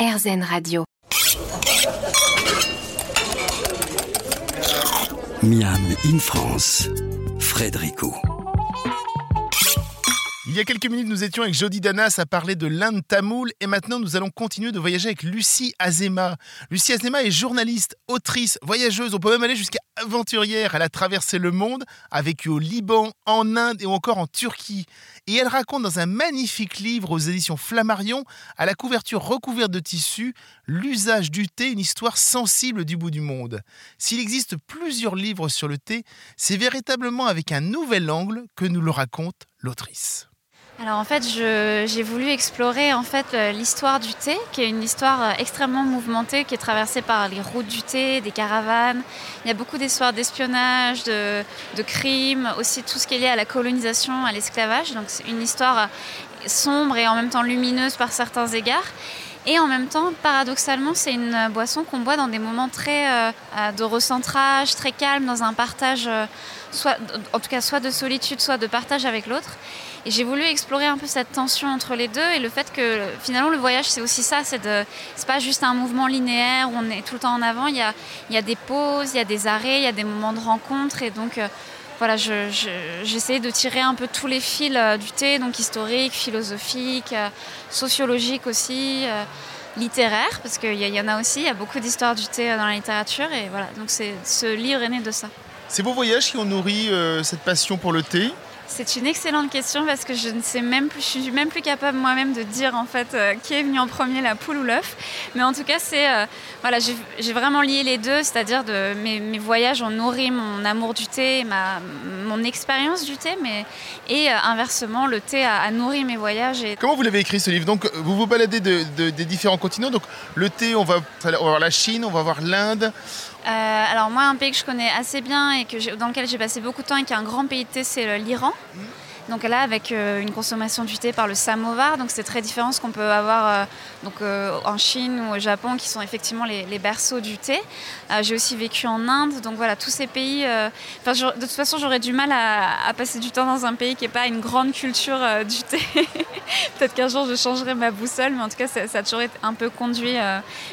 RZN Radio. Miam in France, Frédérico. Il y a quelques minutes, nous étions avec Jody Danas à parler de l'Inde tamoule et maintenant nous allons continuer de voyager avec Lucie Azema. Lucie Azema est journaliste, autrice, voyageuse, on peut même aller jusqu'à aventurière. Elle a traversé le monde, a vécu au Liban, en Inde et encore en Turquie. Et elle raconte dans un magnifique livre aux éditions Flammarion, à la couverture recouverte de tissu, l'usage du thé, une histoire sensible du bout du monde. S'il existe plusieurs livres sur le thé, c'est véritablement avec un nouvel angle que nous le raconte l'autrice. Alors en fait, j'ai voulu explorer en fait euh, l'histoire du thé, qui est une histoire euh, extrêmement mouvementée, qui est traversée par les routes du thé, des caravanes. Il y a beaucoup d'histoires d'espionnage, de, crimes, aussi tout ce qui est lié à la colonisation, à l'esclavage. Donc c'est une histoire euh, sombre et en même temps lumineuse par certains égards. Et en même temps, paradoxalement, c'est une boisson qu'on boit dans des moments très de recentrage, très calme, dans un partage, soit, en tout cas soit de solitude, soit de partage avec l'autre. Et j'ai voulu explorer un peu cette tension entre les deux et le fait que finalement le voyage c'est aussi ça, c'est pas juste un mouvement linéaire où on est tout le temps en avant. Il y a, des pauses, il y a des arrêts, il y a des moments de rencontre et donc euh, voilà, j'essayais de tirer un peu tous les fils euh, du thé, donc historique, philosophique, euh, sociologique aussi littéraire, parce qu'il y, y, en a aussi, il y a beaucoup d'histoires du thé dans la littérature, et voilà, donc ce livre est né de ça. C'est vos voyages qui ont nourri cette passion pour le thé? C'est une excellente question parce que je ne sais même plus, je suis même plus capable moi-même de dire en fait euh, qui est venu en premier, la poule ou l'œuf. Mais en tout cas, c'est euh, j'ai vraiment lié les deux, c'est-à-dire de mes, voyages ont nourri mon amour du thé, ma, mon expérience du thé, mais et euh, inversement, le thé a, nourri mes voyages. Comment vous l'avez écrit ce livre? Donc, vous vous baladez des différents continents. Donc, le thé, on va, on va voir la Chine, on va voir l'Inde. Euh, alors moi, un pays que je connais assez bien et dans lequel j'ai passé beaucoup de temps et qui est un grand pays de thé, c'est l'Iran. Donc là, avec euh, une consommation du thé par le samovar, donc c'est très différent de ce qu'on peut avoir euh, donc, euh, en Chine ou au Japon, qui sont effectivement les, berceaux du thé. J'ai aussi vécu en Inde, donc voilà, tous ces pays. de toute façon, j'aurais du mal à, passer du temps dans un pays qui n'est pas une grande culture du thé. Peut-être qu'un jour je changerai ma boussole, mais en tout cas, ça, a toujours un peu conduit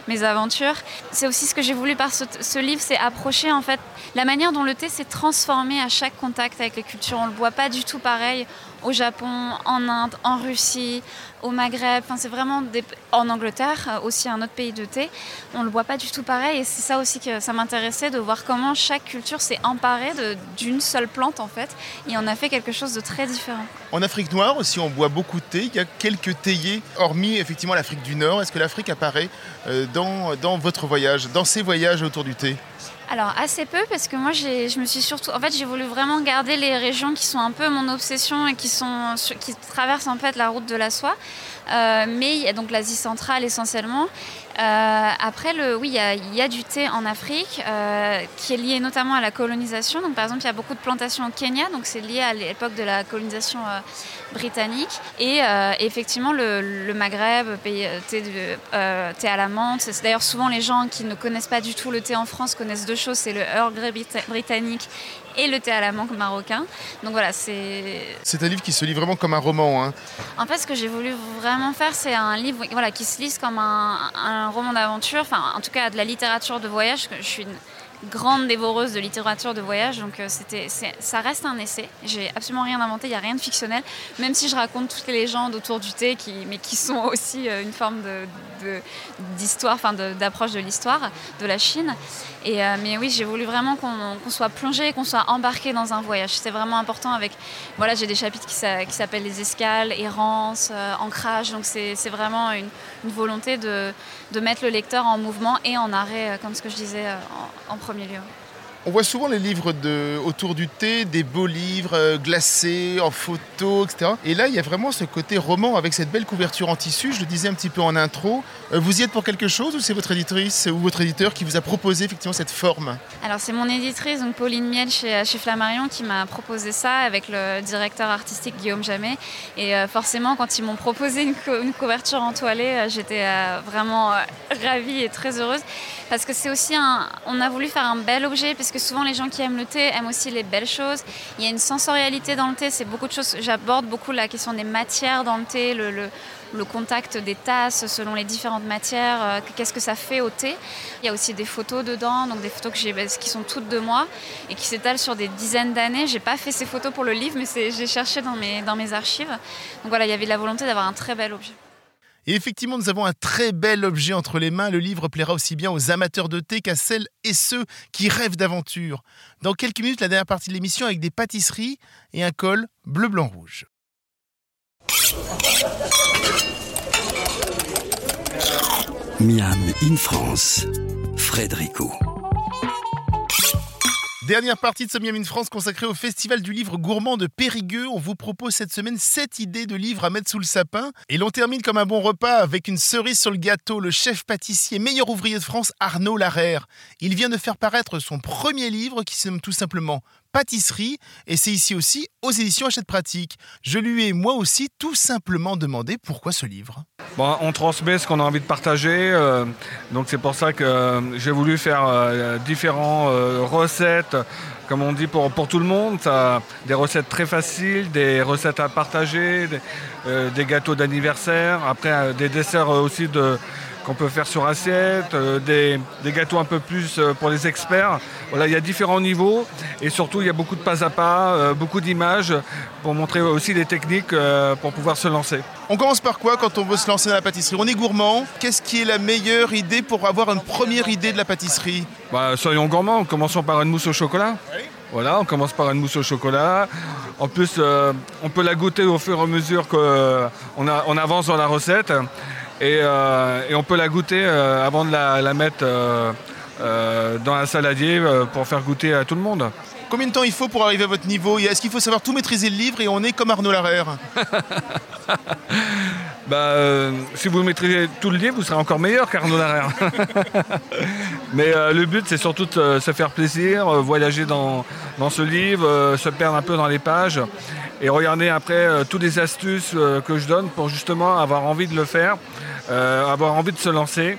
mes aventures. C'est aussi ce que j'ai voulu par ce, livre, c'est approcher en fait la manière dont le thé s'est transformé à chaque contact avec les cultures. On ne le voit pas du tout pareil au Japon, en Inde, en Russie, au Maghreb. Enfin, c'est vraiment en Angleterre, euh, aussi un autre pays de thé. On le voit pas du tout pareil. Et c'est ça aussi que ça m'intéressait de voir comment chaque culture s'est emparée d'une seule plante en fait et on a fait quelque chose de très différent. En Afrique noire aussi, on boit beaucoup de thé. Il y a quelques théiers, hormis effectivement l'Afrique du Nord. Est-ce que l'Afrique apparaît euh, dans, dans votre voyage, dans ces voyages autour du thé? Alors assez peu parce que moi je me suis surtout en fait j'ai voulu vraiment garder les régions qui sont un peu mon obsession et qui traversent en fait la route de la soie. Euh, mais il y a donc l'Asie centrale essentiellement. Euh, après, le, oui, il y, a, du thé en Afrique euh, qui est lié notamment à la colonisation. Donc, par exemple, il y a beaucoup de plantations au Kenya, donc c'est lié à l'époque de la colonisation britannique. Et effectivement, le, Maghreb, pays, thé, thé, à la menthe. C'est d'ailleurs souvent les gens qui ne connaissent pas du tout le thé en France connaissent deux choses c'est le Earl Grey britannique et le thé à la menthe marocain. Donc voilà, c'est. C'est un livre qui se lit vraiment comme un roman. Hein. En fait, ce que j'ai voulu vraiment faire, c'est un livre voilà, qui se lise comme un, un roman d'aventure, enfin, en tout cas, de la littérature de voyage. Je suis grande dévoreuse de littérature de voyage, donc euh, c'était, ça reste un essai. J'ai absolument rien inventé, il n'y a rien de fictionnel, même si je raconte toutes les légendes autour du thé, qui, mais qui sont aussi euh, une forme d'histoire, enfin d'approche de l'histoire de la Chine. Et, euh, mais oui, j'ai voulu vraiment qu'on, soit plongé, qu'on soit embarqué dans un voyage. C'est vraiment important. Avec, voilà, j'ai des chapitres qui, s'appellent les escales, errance, ancrage. Donc c'est, vraiment une, volonté de, de, mettre le lecteur en mouvement et en arrêt, comme ce que je disais en, en premier lieu. On voit souvent les livres de, autour du thé, des beaux livres euh, glacés, en photo, etc. Et là, il y a vraiment ce côté roman avec cette belle couverture en tissu. Je le disais un petit peu en intro. Euh, vous y êtes pour quelque chose ou c'est votre éditrice ou votre éditeur qui vous a proposé effectivement cette forme? Alors, c'est mon éditrice, donc Pauline Miel chez, chez Flammarion, qui m'a proposé ça avec le directeur artistique Guillaume Jamet. Et euh, forcément, quand ils m'ont proposé une, couverture entoilée, j'étais vraiment ravie et très heureuse parce que c'est aussi un. On a voulu faire un bel objet puisque que souvent les gens qui aiment le thé aiment aussi les belles choses. Il y a une sensorialité dans le thé, c'est beaucoup de choses. J'aborde beaucoup la question des matières dans le thé, le, le, contact des tasses selon les différentes matières, euh, qu'est-ce que ça fait au thé. Il y a aussi des photos dedans, donc des photos bah, qui sont toutes de moi et qui s'étalent sur des dizaines d'années. J'ai pas fait ces photos pour le livre, mais j'ai cherché dans mes, dans mes archives. Donc voilà, il y avait la volonté d'avoir un très bel objet. Et effectivement, nous avons un très bel objet entre les mains. Le livre plaira aussi bien aux amateurs de thé qu'à celles et ceux qui rêvent d'aventure. Dans quelques minutes, la dernière partie de l'émission avec des pâtisseries et un col bleu, blanc, rouge. Miam in France. Dernière partie de ce Miami France consacrée au Festival du livre gourmand de Périgueux. On vous propose cette semaine 7 idées de livres à mettre sous le sapin. Et l'on termine comme un bon repas avec une cerise sur le gâteau, le chef pâtissier meilleur ouvrier de France, Arnaud Larère. Il vient de faire paraître son premier livre qui se nomme tout simplement pâtisserie et c'est ici aussi aux éditions Hachette Pratique. Je lui ai moi aussi tout simplement demandé pourquoi ce livre. Bon, on transmet ce qu'on a envie de partager, euh, donc c'est pour ça que euh, j'ai voulu faire euh, différentes recettes, comme on dit pour, pour tout le monde, des recettes très faciles, des recettes à partager, des gâteaux d'anniversaire, après des desserts aussi de, qu'on peut faire sur assiette, euh, des, gâteaux un peu plus euh, pour les experts. Voilà, il y a différents niveaux et surtout il y a beaucoup de pas à pas, euh, beaucoup d'images pour montrer aussi les techniques pour pouvoir se lancer. On commence par quoi quand on veut se lancer dans la pâtisserie? On est gourmand. Qu'est-ce qui est la meilleure idée pour avoir une première idée de la pâtisserie? Bah, Soyons gourmands, commençons par une mousse au chocolat. Voilà, on commence par une mousse au chocolat. En plus, on peut la goûter au fur et à mesure qu'on on avance dans la recette. Euh, et, on peut la goûter euh, avant de la, mettre euh, dans un saladier pour faire goûter à tout le monde. Combien de temps il faut pour arriver à votre niveau Est-ce qu'il faut savoir tout maîtriser le livre et on est comme Arnaud Larère bah, Si vous maîtrisez tout le livre, vous serez encore meilleur qu'Arnaud Larère. Mais le but, c'est surtout de se faire plaisir, voyager dans, dans ce livre, se perdre un peu dans les pages et regarder après toutes les astuces que je donne pour justement avoir envie de le faire. Euh, avoir envie de se lancer.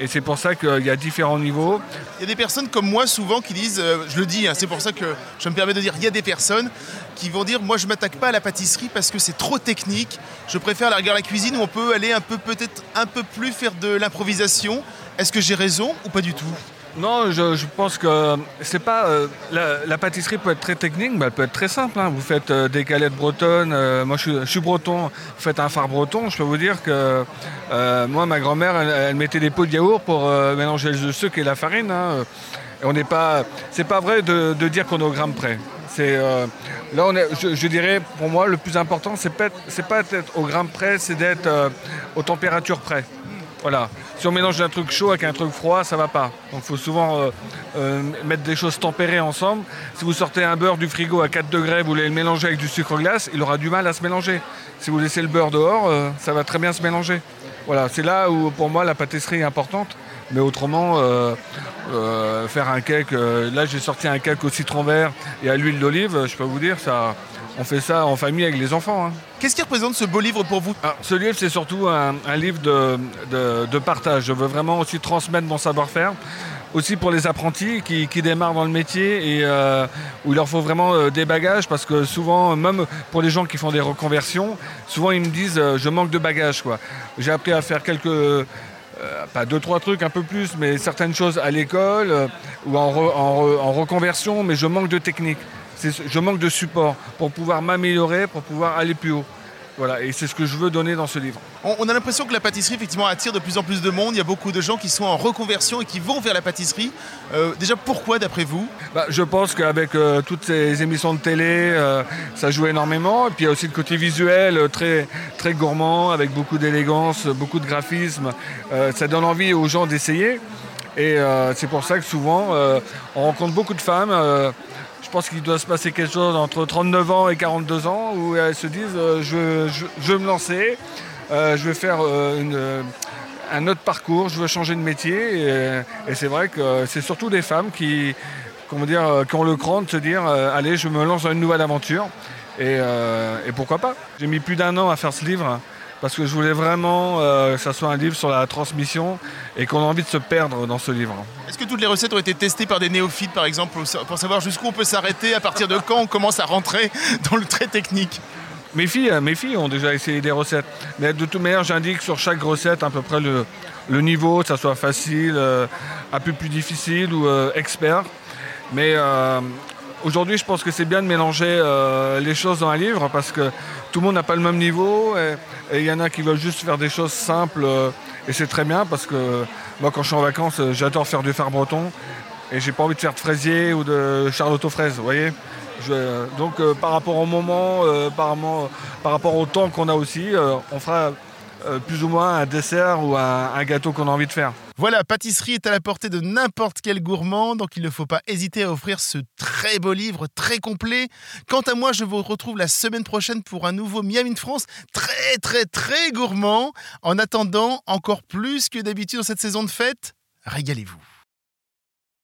Et c'est pour ça qu'il y a différents niveaux. Il y a des personnes comme moi souvent qui disent, euh, je le dis, hein, c'est pour ça que je me permets de dire, il y a des personnes qui vont dire, moi je m'attaque pas à la pâtisserie parce que c'est trop technique. Je préfère la regarder la cuisine où on peut aller un peu peut-être un peu plus faire de l'improvisation. Est-ce que j'ai raison ou pas du tout? Non, je, pense que c'est pas. Euh, la, pâtisserie peut être très technique, mais elle peut être très simple. Hein. Vous faites euh, des galettes bretonnes. Euh, moi, je suis, breton. Vous faites un phare breton. Je peux vous dire que moi, ma grand-mère, elle, mettait des pots de yaourt pour mélanger le sucre et la farine. Hein. On n'est pas. C'est pas vrai de, dire qu'on est au gramme près. Là, je, dirais, pour moi, le plus important, c'est pas, d'être au gramme près, c'est d'être aux températures près. Voilà. Si on mélange un truc chaud avec un truc froid, ça va pas. Donc il faut souvent euh, euh, mettre des choses tempérées ensemble. Si vous sortez un beurre du frigo à 4 degrés, vous voulez le mélanger avec du sucre glace, il aura du mal à se mélanger. Si vous laissez le beurre dehors, euh, ça va très bien se mélanger. Voilà, c'est là où pour moi la pâtisserie est importante. Mais autrement, faire un cake, là j'ai sorti un cake au citron vert et à l'huile d'olive, je peux vous dire, ça, on fait ça en famille avec les enfants. Hein. Qu'est-ce qui représente ce beau livre pour vous? Ah, Ce livre, c'est surtout un, livre de, partage. Je veux vraiment aussi transmettre mon savoir-faire. Aussi pour les apprentis qui, démarrent dans le métier et euh, où il leur faut vraiment euh, des bagages parce que souvent, même pour les gens qui font des reconversions, souvent ils me disent euh, je manque de bagages. J'ai appris à faire quelques, pas deux, trois trucs, un peu plus, mais certaines choses à l'école ou en, reconversion, mais je manque de technique je manque de support pour pouvoir m'améliorer, pour pouvoir aller plus haut. Voilà, et c'est ce que je veux donner dans ce livre. On, a l'impression que la pâtisserie effectivement attire de plus en plus de monde. Il y a beaucoup de gens qui sont en reconversion et qui vont vers la pâtisserie. Euh, déjà, pourquoi d'après vous? Bah, Je pense qu'avec euh, toutes ces émissions de télé, euh, ça joue énormément. Et puis il y a aussi le côté visuel très, très gourmand, avec beaucoup d'élégance, beaucoup de graphisme. ça donne envie aux gens d'essayer. Et c'est pour ça que souvent, on rencontre beaucoup de femmes je pense qu'il doit se passer quelque chose entre 39 ans et 42 ans où elles se disent euh, je, veux me lancer, euh, je vais faire euh, un autre parcours, je veux changer de métier. Et, c'est vrai que c'est surtout des femmes qui, comment dire, qui ont le cran de se dire allez, je me lance dans une nouvelle aventure. Et pourquoi pas? J'ai mis plus d'un an à faire ce livre. Parce que je voulais vraiment euh, que ça soit un livre sur la transmission et qu'on a envie de se perdre dans ce livre. Est-ce que toutes les recettes ont été testées par des néophytes, par exemple, pour savoir jusqu'où on peut s'arrêter, à partir de quand on commence à rentrer dans le très technique? Mes filles, mes filles ont déjà essayé des recettes. Mais de toute manière, j'indique sur chaque recette à peu près le, niveau, que ça soit facile, euh, un peu plus difficile ou euh, expert. Mais aujourd'hui, je pense que c'est bien de mélanger les choses dans un livre parce que tout le monde n'a pas le même niveau. Et il y en a qui veulent juste faire des choses simples. et c'est très bien parce que moi, quand je suis en vacances, j'adore faire du phare breton. Et j'ai pas envie de faire de fraisier ou de charlotte aux fraises, vous voyez? Donc euh, par rapport au moment, euh, par, rapport au temps qu'on a aussi, euh, on fera plus ou moins un dessert ou un, gâteau qu'on a envie de faire. Voilà, pâtisserie est à la portée de n'importe quel gourmand, donc il ne faut pas hésiter à offrir ce très beau livre, très complet. Quant à moi, je vous retrouve la semaine prochaine pour un nouveau Miami de France, très très très gourmand. En attendant, encore plus que d'habitude dans cette saison de fête, régalez-vous.